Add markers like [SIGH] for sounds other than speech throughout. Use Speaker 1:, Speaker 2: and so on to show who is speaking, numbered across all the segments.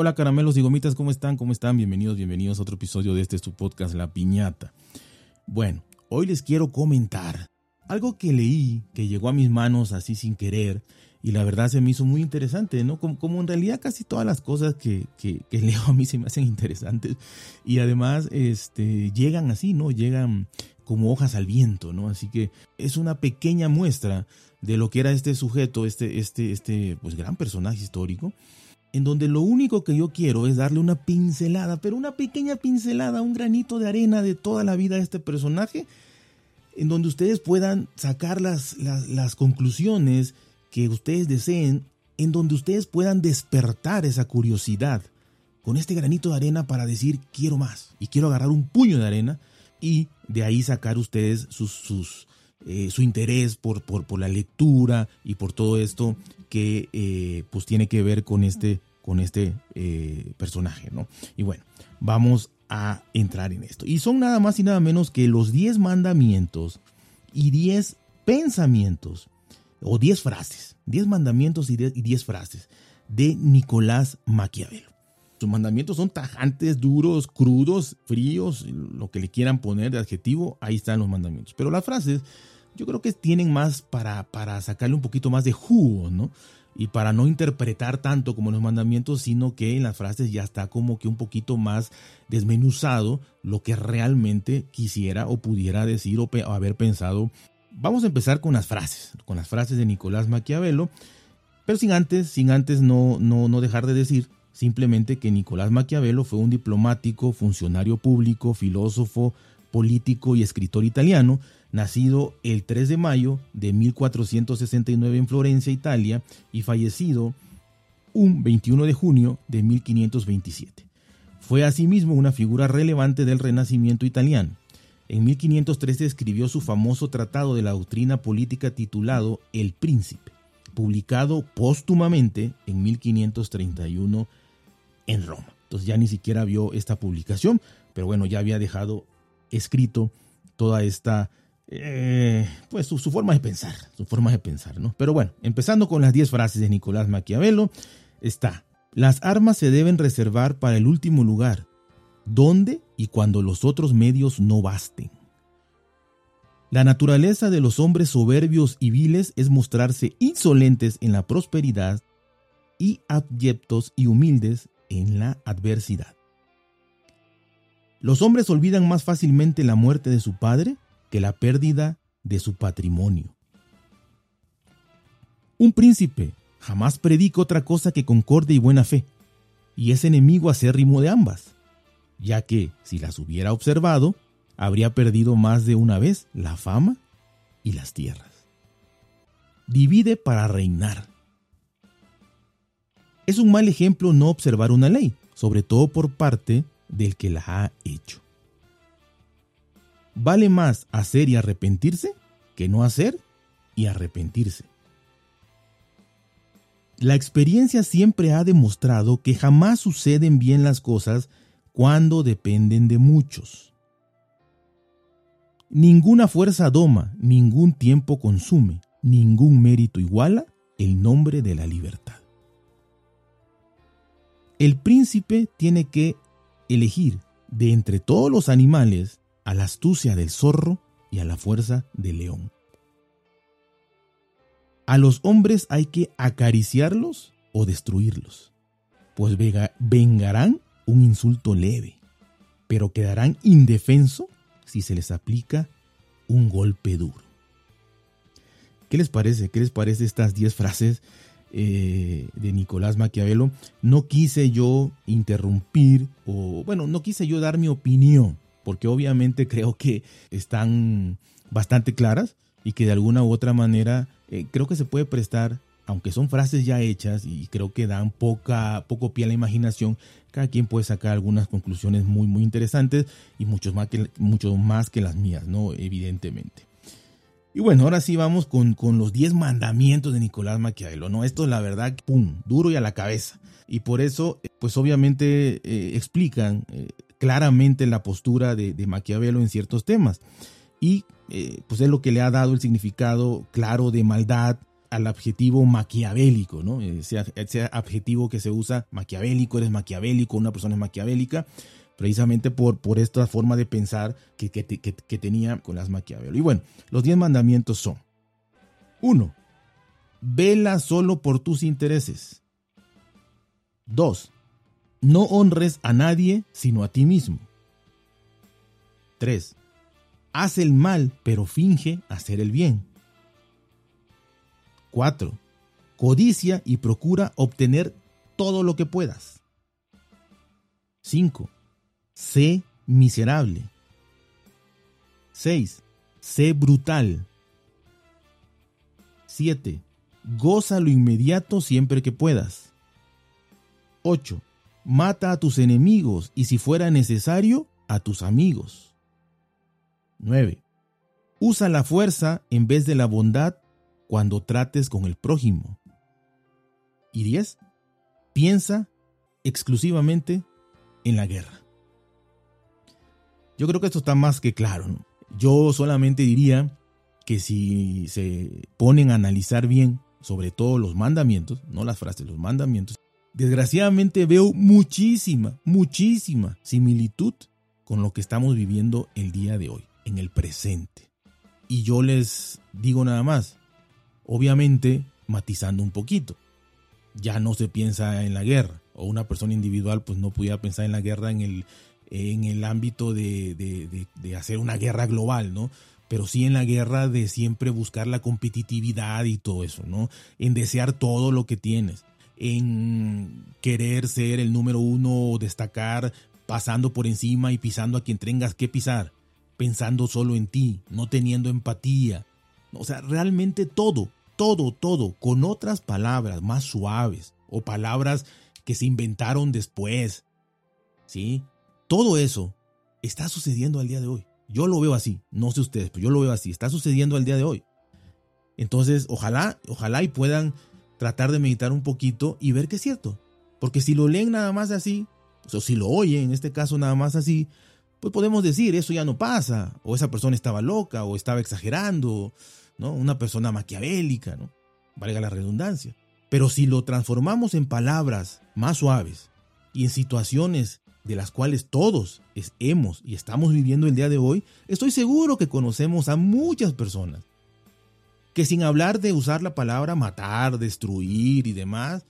Speaker 1: Hola caramelos y gomitas, ¿cómo están? ¿Cómo están? Bienvenidos, bienvenidos a otro episodio de este su podcast La Piñata. Bueno, hoy les quiero comentar algo que leí, que llegó a mis manos así sin querer, y la verdad se me hizo muy interesante, ¿no? Como, en realidad casi todas las cosas que, que, [LAUGHS] leo a mí se me hacen interesantes, y además este, llegan así, ¿no? Llegan como hojas al viento, ¿no? Así que es una pequeña muestra de lo que era este sujeto, este, este, este, pues gran personaje histórico, en donde lo único que yo quiero es darle una pincelada, pero una pequeña pincelada, un granito de arena de toda la vida de este personaje, en donde ustedes puedan sacar las, las, conclusiones que ustedes deseen, en donde ustedes puedan despertar esa curiosidad con este granito de arena para decir quiero más y quiero agarrar un puño de arena y de ahí sacar ustedes sus, sus, eh, su interés por, por, la lectura y por todo esto que eh, pues tiene que ver con este, con este eh, personaje, ¿no? Y bueno, vamos a entrar en esto. Y son nada más y nada menos que los 10 mandamientos y 10 pensamientos, o 10 frases, 10 mandamientos y 10 frases de Nicolás Maquiavelo. Sus mandamientos son tajantes, duros, crudos, fríos, lo que le quieran poner de adjetivo, ahí están los mandamientos. Pero las frases yo creo que tienen más para, para sacarle un poquito más de jugo, ¿no? Y para no interpretar tanto como los mandamientos, sino que en las frases ya está como que un poquito más desmenuzado lo que realmente quisiera o pudiera decir o, haber pensado. Vamos a empezar con las frases, con las frases de Nicolás Maquiavelo, pero sin antes, sin antes no, no, no dejar de decir simplemente que Nicolás Maquiavelo fue un diplomático, funcionario público, filósofo, político y escritor italiano, nacido el 3 de mayo de 1469 en Florencia, Italia, y fallecido un 21 de junio de 1527. Fue asimismo una figura relevante del Renacimiento italiano. En 1513 escribió su famoso tratado de la doctrina política titulado El Príncipe, publicado póstumamente en 1531 en Roma. Entonces ya ni siquiera vio esta publicación, pero bueno, ya había dejado escrito toda esta eh, pues su, forma de pensar, su forma de pensar, ¿no? Pero bueno, empezando con las 10 frases de Nicolás Maquiavelo, está, las armas se deben reservar para el último lugar, donde y cuando los otros medios no basten. La naturaleza de los hombres soberbios y viles es mostrarse insolentes en la prosperidad y abyectos y humildes en la adversidad. Los hombres olvidan más fácilmente la muerte de su padre que la pérdida de su patrimonio. Un príncipe jamás predica otra cosa que concordia y buena fe, y es enemigo acérrimo de ambas, ya que, si las hubiera observado, habría perdido más de una vez la fama y las tierras. Divide para reinar. Es un mal ejemplo no observar una ley, sobre todo por parte del que la ha hecho. Vale más hacer y arrepentirse que no hacer y arrepentirse. La experiencia siempre ha demostrado que jamás suceden bien las cosas cuando dependen de muchos. Ninguna fuerza doma, ningún tiempo consume, ningún mérito iguala el nombre de la libertad. El príncipe tiene que elegir de entre todos los animales a la astucia del zorro y a la fuerza del león. A los hombres hay que acariciarlos o destruirlos, pues vengarán un insulto leve, pero quedarán indefensos si se les aplica un golpe duro. ¿Qué les parece? ¿Qué les parece estas 10 frases eh, de Nicolás Maquiavelo? No quise yo interrumpir o, bueno, no quise yo dar mi opinión porque obviamente [LAUGHS] creo que están bastante claras y que de alguna u otra manera eh, creo que se puede prestar, aunque son frases ya hechas y creo que dan poca, poco pie a la imaginación, cada quien puede sacar algunas conclusiones muy, muy interesantes y mucho más que, mucho más que las mías, ¿no? Evidentemente. Y bueno, ahora sí vamos con, con los 10 mandamientos de Nicolás Maquiavelo, ¿no? Esto la verdad, pum, duro y a la cabeza. Y por eso, pues obviamente eh, explican eh, claramente la postura de, Maquiavelo en ciertos temas. Y eh, pues es lo que le ha dado el significado claro de maldad, al adjetivo maquiavélico, ¿no? Ese, adjetivo que se usa, maquiavélico, eres maquiavélico, una persona es maquiavélica, precisamente por, por esta forma de pensar que, que, tenía con las Maquiavelo. Y bueno, los diez mandamientos son, uno, vela solo por tus intereses. Dos, no honres a nadie sino a ti mismo. Tres, haz el mal pero finge hacer el bien. 4. Codicia y procura obtener todo lo que puedas. 5. Sé miserable. 6. Sé brutal. 7. Goza lo inmediato siempre que puedas. 8. Mata a tus enemigos y si fuera necesario, a tus amigos. 9. Usa la fuerza en vez de la bondad cuando trates con el prójimo. Y 10. Piensa exclusivamente en la guerra. Yo creo que esto está más que claro. Yo solamente diría que si se ponen a analizar bien, sobre todo los mandamientos, no las frases, los mandamientos, desgraciadamente veo muchísima, muchísima similitud con lo que estamos viviendo el día de hoy, en el presente. Y yo les digo nada más, obviamente matizando un poquito. Ya no se piensa en la guerra, o una persona individual pues no pudiera pensar en la guerra en el, en el ámbito de, de, hacer una guerra global, ¿no? Pero sí en la guerra de siempre buscar la competitividad y todo eso, ¿no? En desear todo lo que tienes, en querer ser el número uno o destacar pasando por encima y pisando a quien tengas que pisar, pensando solo en ti, no teniendo empatía. O sea, realmente todo, todo, todo, con otras palabras más suaves o palabras que se inventaron después. ¿Sí? Todo eso está sucediendo al día de hoy. Yo lo veo así, no sé ustedes, pero yo lo veo así, está sucediendo al día de hoy. Entonces, ojalá, ojalá y puedan tratar de meditar un poquito y ver que es cierto. Porque si lo leen nada más así, o si lo oyen, en este caso nada más así, pues podemos decir, eso ya no pasa, o esa persona estaba loca, o estaba exagerando, ¿no? Una persona maquiavélica, ¿no? Valga la redundancia. Pero si lo transformamos en palabras más suaves y en situaciones de las cuales todos hemos y estamos viviendo el día de hoy, estoy seguro que conocemos a muchas personas que sin hablar de usar la palabra matar, destruir y demás,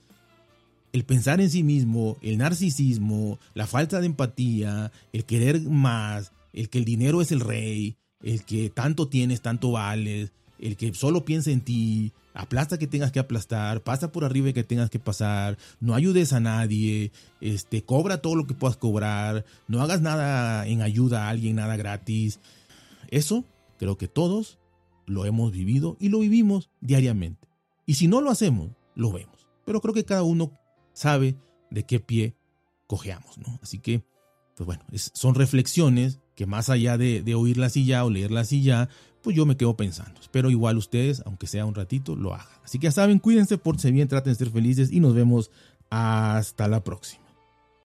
Speaker 1: el pensar en sí mismo, el narcisismo, la falta de empatía, el querer más, el que el dinero es el rey, el que tanto tienes, tanto vales, el que solo piensa en ti, aplasta que tengas que aplastar, pasa por arriba que tengas que pasar, no ayudes a nadie, este, cobra todo lo que puedas cobrar, no hagas nada en ayuda a alguien, nada gratis. Eso creo que todos lo hemos vivido y lo vivimos diariamente. Y si no lo hacemos, lo vemos. Pero creo que cada uno sabe de qué pie cojeamos, ¿no? Así que, pues bueno, son reflexiones que más allá de, de oírlas y ya o leerlas y ya, pues yo me quedo pensando. Espero igual ustedes, aunque sea un ratito, lo hagan. Así que ya saben, cuídense, por bien, traten de ser felices y nos vemos hasta la próxima.